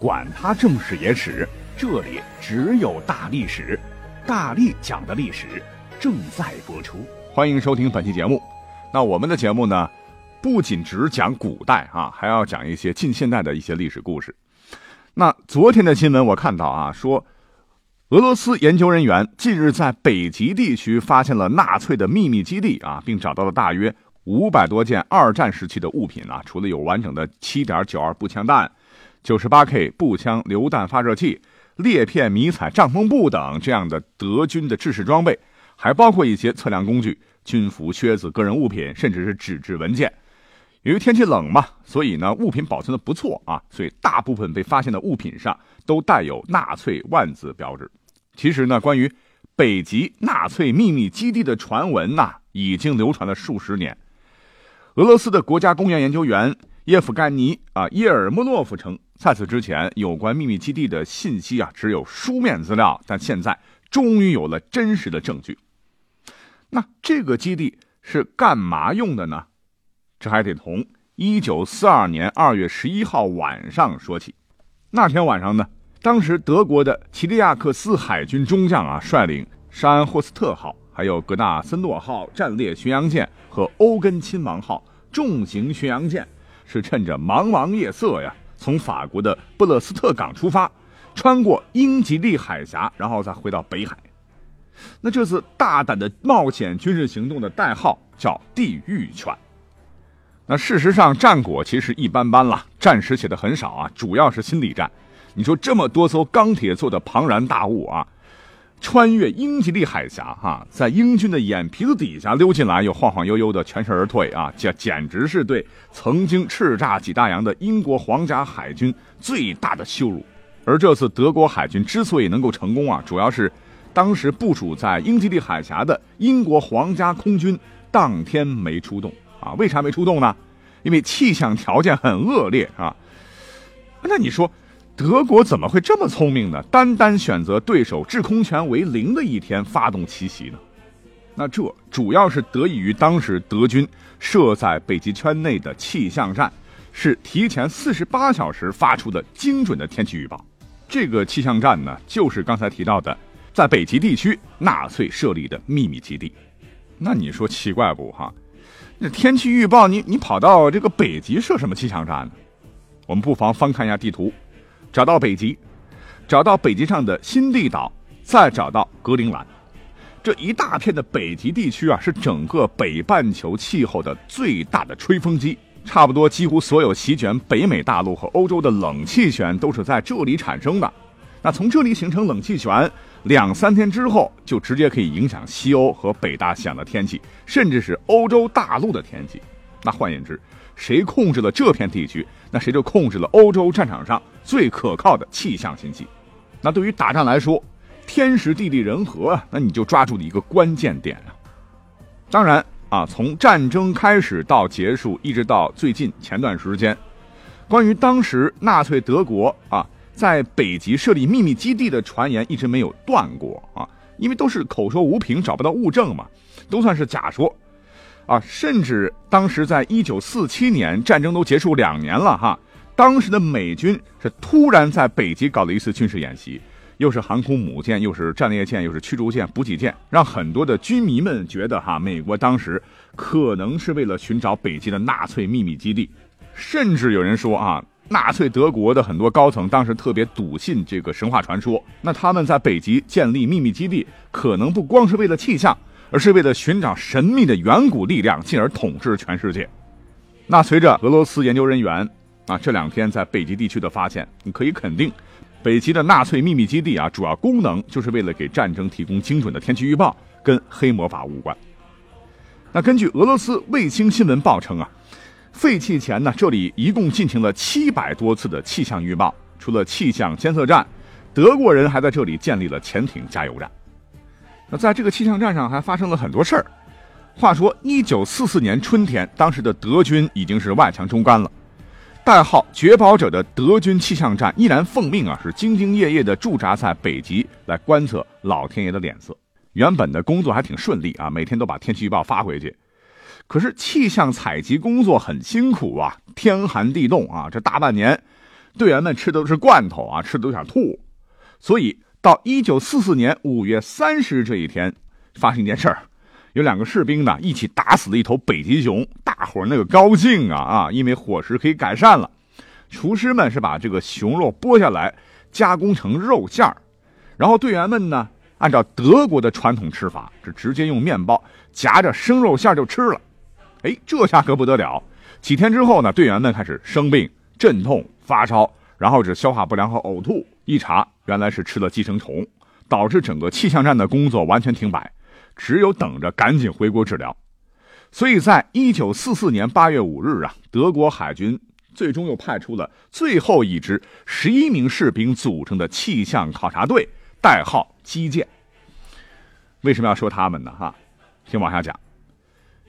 管他正史野史。这里只有大历史，大力讲的历史正在播出，欢迎收听本期节目。那我们的节目呢，不仅只讲古代啊，还要讲一些近现代的一些历史故事。那昨天的新闻我看到啊，说俄罗斯研究人员近日在北极地区发现了纳粹的秘密基地啊，并找到了大约五百多件二战时期的物品啊，除了有完整的七点九二步枪弹、九十八 K 步枪榴弹发射器。裂片迷彩帐篷布等这样的德军的制式装备，还包括一些测量工具、军服、靴子、个人物品，甚至是纸质文件。由于天气冷嘛，所以呢物品保存的不错啊，所以大部分被发现的物品上都带有纳粹万字标志。其实呢，关于北极纳粹秘密基地的传闻呐，已经流传了数十年。俄罗斯的国家公园研究员叶夫甘尼啊叶尔莫诺夫称。在此之前，有关秘密基地的信息啊，只有书面资料。但现在终于有了真实的证据。那这个基地是干嘛用的呢？这还得从一九四二年二月十一号晚上说起。那天晚上呢，当时德国的齐利亚克斯海军中将啊，率领山霍斯特号、还有格纳森诺号战列巡洋舰和欧根亲王号重型巡洋舰，是趁着茫茫夜色呀。从法国的布勒斯特港出发，穿过英吉利海峡，然后再回到北海。那这次大胆的冒险军事行动的代号叫“地狱犬”。那事实上战果其实一般般了，战史写的很少啊，主要是心理战。你说这么多艘钢铁做的庞然大物啊！穿越英吉利海峡，哈，在英军的眼皮子底下溜进来，又晃晃悠悠的全身而退啊！这简直是对曾经叱咤几大洋的英国皇家海军最大的羞辱。而这次德国海军之所以能够成功啊，主要是当时部署在英吉利海峡的英国皇家空军当天没出动啊。为啥没出动呢？因为气象条件很恶劣啊。那你说？德国怎么会这么聪明呢？单单选择对手制空权为零的一天发动奇袭呢？那这主要是得益于当时德军设在北极圈内的气象站是提前四十八小时发出的精准的天气预报。这个气象站呢，就是刚才提到的在北极地区纳粹设立的秘密基地。那你说奇怪不？哈，那天气预报你你跑到这个北极设什么气象站呢？我们不妨翻看一下地图。找到北极，找到北极上的新地岛，再找到格陵兰，这一大片的北极地区啊，是整个北半球气候的最大的吹风机。差不多几乎所有席卷北美大陆和欧洲的冷气旋都是在这里产生的。那从这里形成冷气旋，两三天之后就直接可以影响西欧和北大西洋的天气，甚至是欧洲大陆的天气。那换言之，谁控制了这片地区，那谁就控制了欧洲战场上最可靠的气象信息。那对于打仗来说，天时地利人和，那你就抓住了一个关键点啊。当然啊，从战争开始到结束，一直到最近前段时间，关于当时纳粹德国啊在北极设立秘密基地的传言一直没有断过啊，因为都是口说无凭，找不到物证嘛，都算是假说。啊，甚至当时在一九四七年，战争都结束两年了哈，当时的美军是突然在北极搞了一次军事演习，又是航空母舰，又是战列舰，又是驱逐舰、补给舰，让很多的军迷们觉得哈，美国当时可能是为了寻找北极的纳粹秘密基地，甚至有人说啊，纳粹德国的很多高层当时特别笃信这个神话传说，那他们在北极建立秘密基地，可能不光是为了气象。而是为了寻找神秘的远古力量，进而统治全世界。那随着俄罗斯研究人员啊这两天在北极地区的发现，你可以肯定，北极的纳粹秘密基地啊，主要功能就是为了给战争提供精准的天气预报，跟黑魔法无关。那根据俄罗斯卫星新闻报称啊，废弃前呢，这里一共进行了七百多次的气象预报，除了气象监测站。德国人还在这里建立了潜艇加油站。那在这个气象站上还发生了很多事儿。话说，一九四四年春天，当时的德军已经是外强中干了。代号“绝宝者”的德军气象站依然奉命啊，是兢兢业业地驻扎在北极，来观测老天爷的脸色。原本的工作还挺顺利啊，每天都把天气预报发回去。可是气象采集工作很辛苦啊，天寒地冻啊，这大半年，队员们吃的都是罐头啊，吃的都想吐。所以到一九四四年五月三十日这一天，发生一件事儿。有两个士兵呢，一起打死了一头北极熊，大伙儿那个高兴啊啊！因为伙食可以改善了。厨师们是把这个熊肉剥下来，加工成肉馅儿，然后队员们呢，按照德国的传统吃法，是直接用面包夹着生肉馅儿就吃了。哎，这下可不得了！几天之后呢，队员们开始生病、阵痛、发烧，然后是消化不良和呕吐。一查，原来是吃了寄生虫，导致整个气象站的工作完全停摆。只有等着赶紧回国治疗，所以在一九四四年八月五日啊，德国海军最终又派出了最后一支十一名士兵组成的气象考察队，代号“基建”。为什么要说他们呢？哈，听往下讲。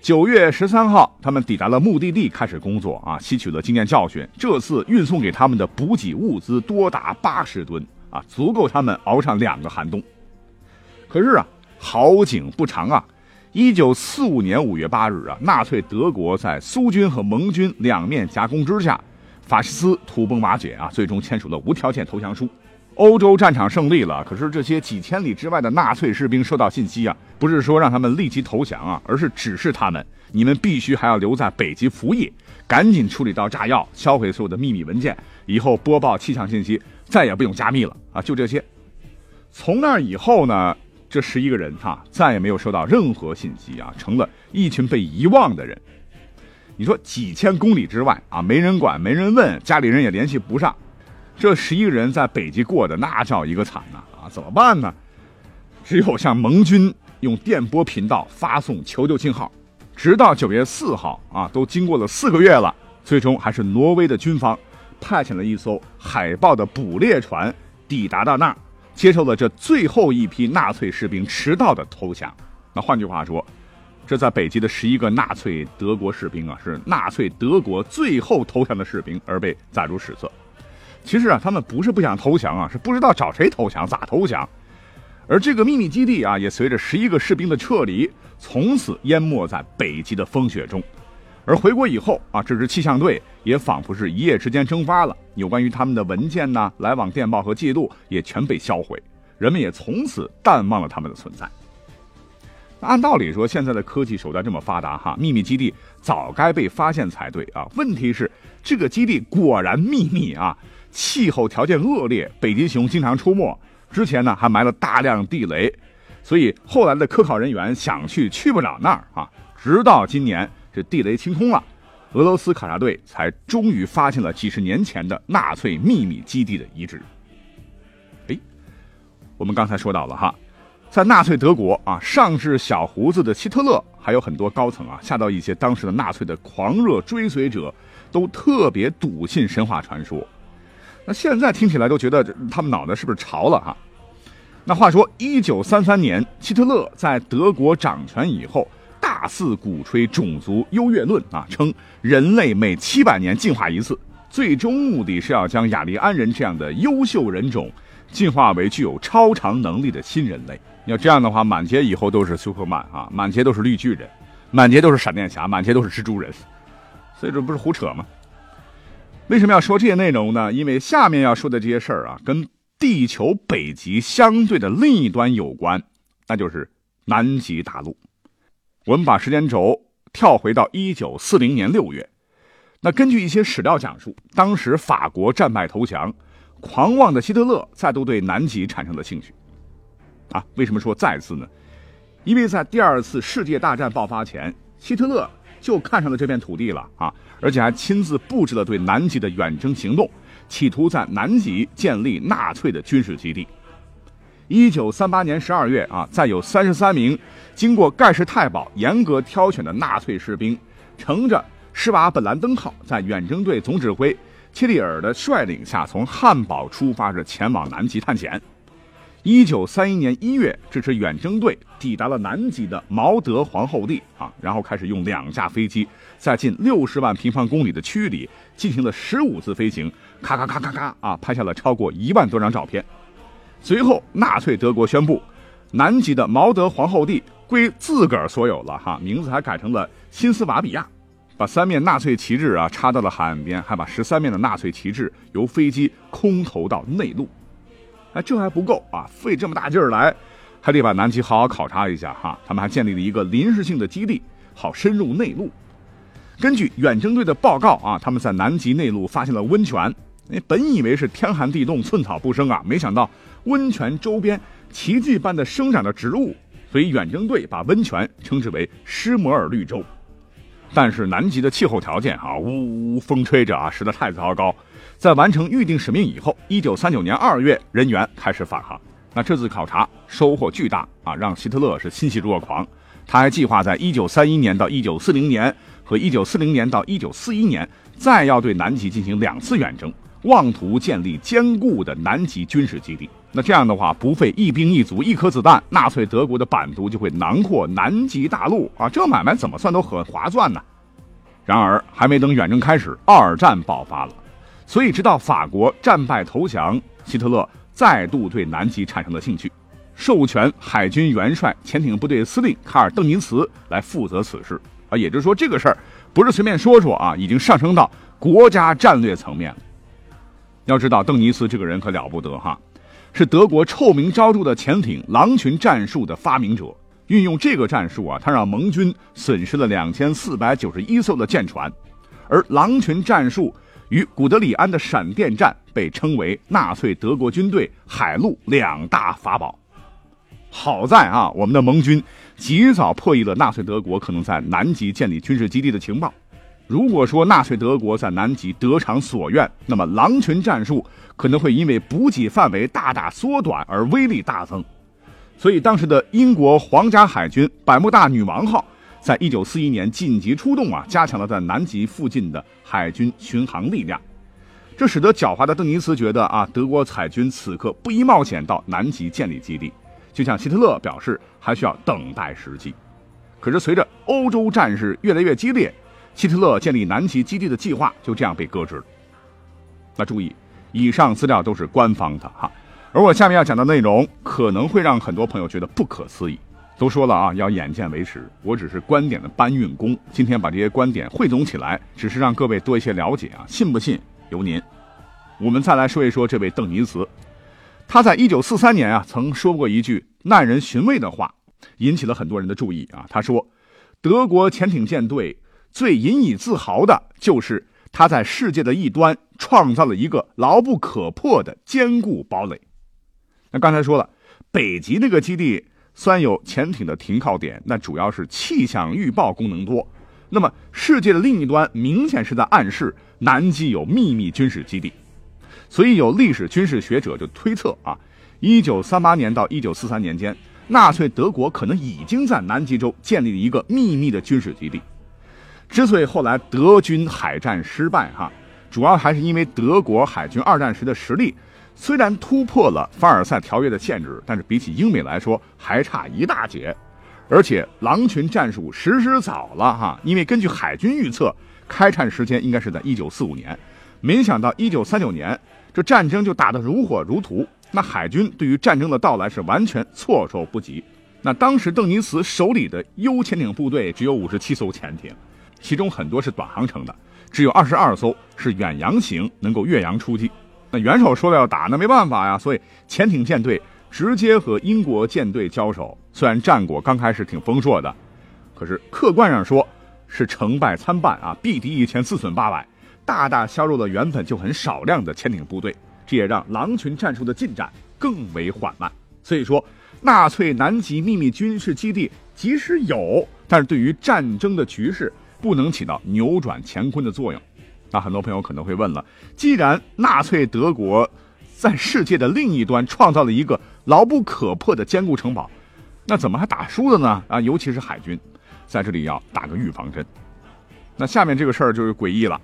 九月十三号，他们抵达了目的地，开始工作啊，吸取了经验教训。这次运送给他们的补给物资多达八十吨啊，足够他们熬上两个寒冬。可是啊。好景不长啊！一九四五年五月八日啊，纳粹德国在苏军和盟军两面夹攻之下，法西斯土崩瓦解啊，最终签署了无条件投降书。欧洲战场胜利了，可是这些几千里之外的纳粹士兵收到信息啊，不是说让他们立即投降啊，而是指示他们：你们必须还要留在北极服役，赶紧处理到炸药，销毁所有的秘密文件，以后播报气象信息再也不用加密了啊！就这些。从那以后呢？这十一个人哈，再也没有收到任何信息啊，成了一群被遗忘的人。你说几千公里之外啊，没人管，没人问，家里人也联系不上，这十一个人在北极过的那叫一个惨呐！啊，怎么办呢？只有向盟军用电波频道发送求救信号，直到九月四号啊，都经过了四个月了，最终还是挪威的军方派遣了一艘海豹的捕猎船抵达到那儿。接受了这最后一批纳粹士兵迟到的投降，那换句话说，这在北极的十一个纳粹德国士兵啊，是纳粹德国最后投降的士兵，而被载入史册。其实啊，他们不是不想投降啊，是不知道找谁投降，咋投降。而这个秘密基地啊，也随着十一个士兵的撤离，从此淹没在北极的风雪中。而回国以后啊，这支气象队也仿佛是一夜之间蒸发了，有关于他们的文件呢、来往电报和记录也全被销毁，人们也从此淡忘了他们的存在。按道理说，现在的科技手段这么发达，哈，秘密基地早该被发现才对啊。问题是，这个基地果然秘密啊，气候条件恶劣，北极熊经常出没，之前呢还埋了大量地雷，所以后来的科考人员想去去不了那儿啊。直到今年。这地雷清空了，俄罗斯考察队才终于发现了几十年前的纳粹秘密基地的遗址。哎，我们刚才说到了哈，在纳粹德国啊，上至小胡子的希特勒，还有很多高层啊，下到一些当时的纳粹的狂热追随者，都特别笃信神话传说。那现在听起来都觉得他们脑袋是不是潮了哈？那话说，一九三三年，希特勒在德国掌权以后。大肆鼓吹种族优越论啊，称人类每七百年进化一次，最终目的是要将雅利安人这样的优秀人种进化为具有超常能力的新人类。要这样的话，满街以后都是苏克曼啊，满街都是绿巨人，满街都是闪电侠，满街都是蜘蛛人，所以这不是胡扯吗？为什么要说这些内容呢？因为下面要说的这些事儿啊，跟地球北极相对的另一端有关，那就是南极大陆。我们把时间轴跳回到一九四零年六月，那根据一些史料讲述，当时法国战败投降，狂妄的希特勒再度对南极产生了兴趣。啊，为什么说再次呢？因为在第二次世界大战爆发前，希特勒就看上了这片土地了啊，而且还亲自布置了对南极的远征行动，企图在南极建立纳粹的军事基地。一九三八年十二月啊，再有三十三名经过盖世太保严格挑选的纳粹士兵，乘着施瓦本兰登号，在远征队总指挥切利尔的率领下，从汉堡出发，是前往南极探险。一九三一年一月，这支远征队抵达了南极的毛德皇后地啊，然后开始用两架飞机，在近六十万平方公里的区域里进行了十五次飞行，咔咔咔咔咔啊，拍下了超过一万多张照片。随后，纳粹德国宣布，南极的毛德皇后地归自个儿所有了哈，名字还改成了新斯瓦比亚，把三面纳粹旗帜啊插到了海岸边，还把十三面的纳粹旗帜由飞机空投到内陆。哎，这还不够啊！费这么大劲儿来，还得把南极好好考察一下哈。他们还建立了一个临时性的基地，好深入内陆。根据远征队的报告啊，他们在南极内陆发现了温泉。哎，本以为是天寒地冻，寸草不生啊，没想到温泉周边奇迹般的生长着植物，所以远征队把温泉称之为施摩尔绿洲。但是南极的气候条件啊，呜呜风吹着啊，实在太糟糕。在完成预定使命以后，一九三九年二月，人员开始返航。那这次考察收获巨大啊，让希特勒是欣喜若狂。他还计划在一九三一年到一九四零年和一九四零年到一九四一年，再要对南极进行两次远征，妄图建立坚固的南极军事基地。那这样的话，不费一兵一卒一颗子弹，纳粹德国的版图就会囊括南极大陆啊！这买卖怎么算都很划算呢。然而，还没等远征开始，二战爆发了。所以，直到法国战败投降，希特勒再度对南极产生了兴趣，授权海军元帅、潜艇部队司令卡尔·邓尼茨来负责此事啊。也就是说，这个事儿不是随便说说啊，已经上升到国家战略层面了。要知道，邓尼茨这个人可了不得哈，是德国臭名昭著的潜艇狼群战术的发明者。运用这个战术啊，他让盟军损失了两千四百九十一艘的舰船，而狼群战术。与古德里安的闪电战被称为纳粹德国军队海陆两大法宝。好在啊，我们的盟军及早破译了纳粹德国可能在南极建立军事基地的情报。如果说纳粹德国在南极得偿所愿，那么狼群战术可能会因为补给范围大大缩短而威力大增。所以，当时的英国皇家海军百慕大女王号。在一九四一年紧急出动啊，加强了在南极附近的海军巡航力量，这使得狡猾的邓尼茨觉得啊，德国海军此刻不宜冒险到南极建立基地，就像希特勒表示，还需要等待时机。可是随着欧洲战事越来越激烈，希特勒建立南极基地的计划就这样被搁置了。那注意，以上资料都是官方的哈，而我下面要讲的内容可能会让很多朋友觉得不可思议。都说了啊，要眼见为实。我只是观点的搬运工，今天把这些观点汇总起来，只是让各位多一些了解啊。信不信由您。我们再来说一说这位邓尼茨，他在一九四三年啊，曾说过一句耐人寻味的话，引起了很多人的注意啊。他说，德国潜艇舰队最引以自豪的就是他在世界的一端创造了一个牢不可破的坚固堡垒。那刚才说了，北极那个基地。虽然有潜艇的停靠点，那主要是气象预报功能多。那么世界的另一端明显是在暗示南极有秘密军事基地，所以有历史军事学者就推测啊，一九三八年到一九四三年间，纳粹德国可能已经在南极洲建立了一个秘密的军事基地。之所以后来德军海战失败，哈，主要还是因为德国海军二战时的实力。虽然突破了凡尔赛条约的限制，但是比起英美来说还差一大截。而且狼群战术实施早了哈，因为根据海军预测，开战时间应该是在一九四五年。没想到一九三九年，这战争就打得如火如荼。那海军对于战争的到来是完全措手不及。那当时邓尼茨手里的 U 潜艇部队只有五十七艘潜艇，其中很多是短航程的，只有二十二艘是远洋型，能够越洋出击。那元首说了要打，那没办法呀，所以潜艇舰队直接和英国舰队交手。虽然战果刚开始挺丰硕的，可是客观上说是成败参半啊，毙敌一千，自损八百，大大削弱了原本就很少量的潜艇部队，这也让狼群战术的进展更为缓慢。所以说，纳粹南极秘密军事基地即使有，但是对于战争的局势不能起到扭转乾坤的作用。那很多朋友可能会问了：既然纳粹德国在世界的另一端创造了一个牢不可破的坚固城堡，那怎么还打输了呢？啊，尤其是海军，在这里要打个预防针。那下面这个事儿就是诡异了。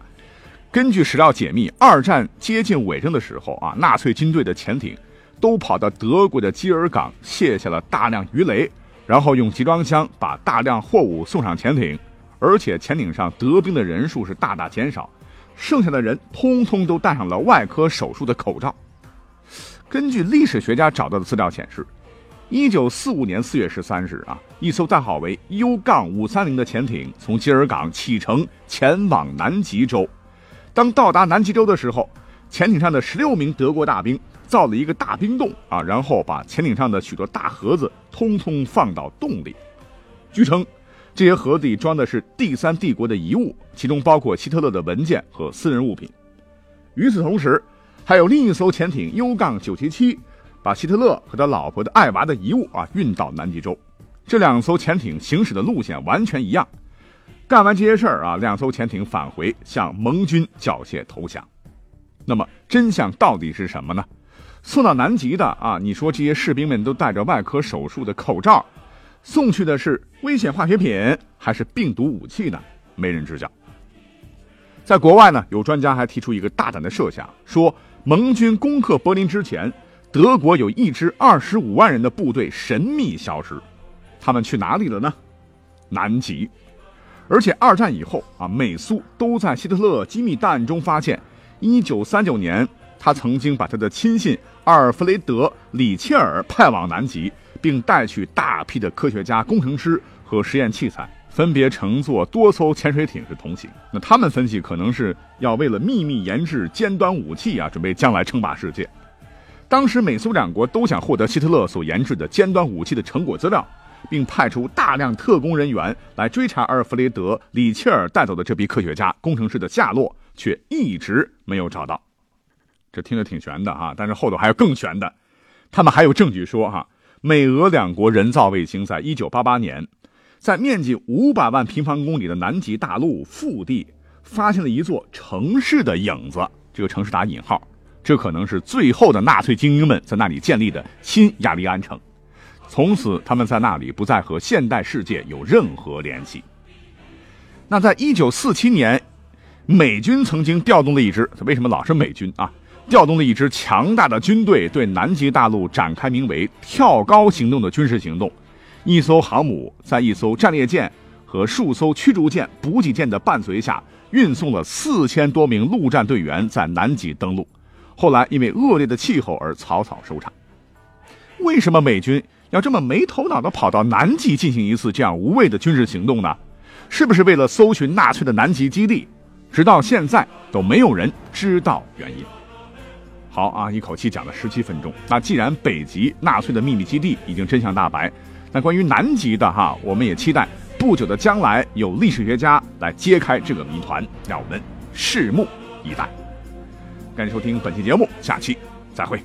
根据史料解密，二战接近尾声的时候啊，纳粹军队的潜艇都跑到德国的基尔港卸下了大量鱼雷，然后用集装箱把大量货物送上潜艇，而且潜艇上得病的人数是大大减少，剩下的人通通都戴上了外科手术的口罩。根据历史学家找到的资料显示，一九四五年四月十三日啊，一艘代号为 U 杠五三零的潜艇从基尔港启程前往南极洲。当到达南极洲的时候，潜艇上的十六名德国大兵造了一个大冰洞啊，然后把潜艇上的许多大盒子通通放到洞里。据称，这些盒子里装的是第三帝国的遗物，其中包括希特勒的文件和私人物品。与此同时，还有另一艘潜艇 U 杠九七七，把希特勒和他老婆的爱娃的遗物啊运到南极洲。这两艘潜艇行驶的路线完全一样。干完这些事儿啊，两艘潜艇返回向盟军缴械投降。那么真相到底是什么呢？送到南极的啊，你说这些士兵们都戴着外科手术的口罩，送去的是危险化学品还是病毒武器呢？没人知晓。在国外呢，有专家还提出一个大胆的设想，说。盟军攻克柏林之前，德国有一支二十五万人的部队神秘消失，他们去哪里了呢？南极。而且二战以后啊，美苏都在希特勒机密档案中发现，一九三九年他曾经把他的亲信阿尔弗雷德·里切尔派往南极，并带去大批的科学家、工程师和实验器材。分别乘坐多艘潜水艇是同行。那他们分析，可能是要为了秘密研制尖端武器啊，准备将来称霸世界。当时美苏两国都想获得希特勒所研制的尖端武器的成果资料，并派出大量特工人员来追查阿尔弗雷德·里切尔带走的这批科学家、工程师的下落，却一直没有找到。这听着挺悬的哈，但是后头还有更悬的。他们还有证据说哈，美俄两国人造卫星在一九八八年。在面积五百万平方公里的南极大陆腹地，发现了一座城市的影子。这个城市打引号，这可能是最后的纳粹精英们在那里建立的新亚利安城。从此，他们在那里不再和现代世界有任何联系。那在一九四七年，美军曾经调动了一支，为什么老是美军啊？调动了一支强大的军队，对南极大陆展开名为“跳高行动”的军事行动。一艘航母在一艘战列舰和数艘驱逐舰、补给舰的伴随下，运送了四千多名陆战队员在南极登陆。后来因为恶劣的气候而草草收场。为什么美军要这么没头脑的跑到南极进行一次这样无谓的军事行动呢？是不是为了搜寻纳粹的南极基地？直到现在都没有人知道原因。好啊，一口气讲了十七分钟。那既然北极纳粹的秘密基地已经真相大白。那关于南极的哈，我们也期待不久的将来有历史学家来揭开这个谜团，让我们拭目以待。感谢收听本期节目，下期再会。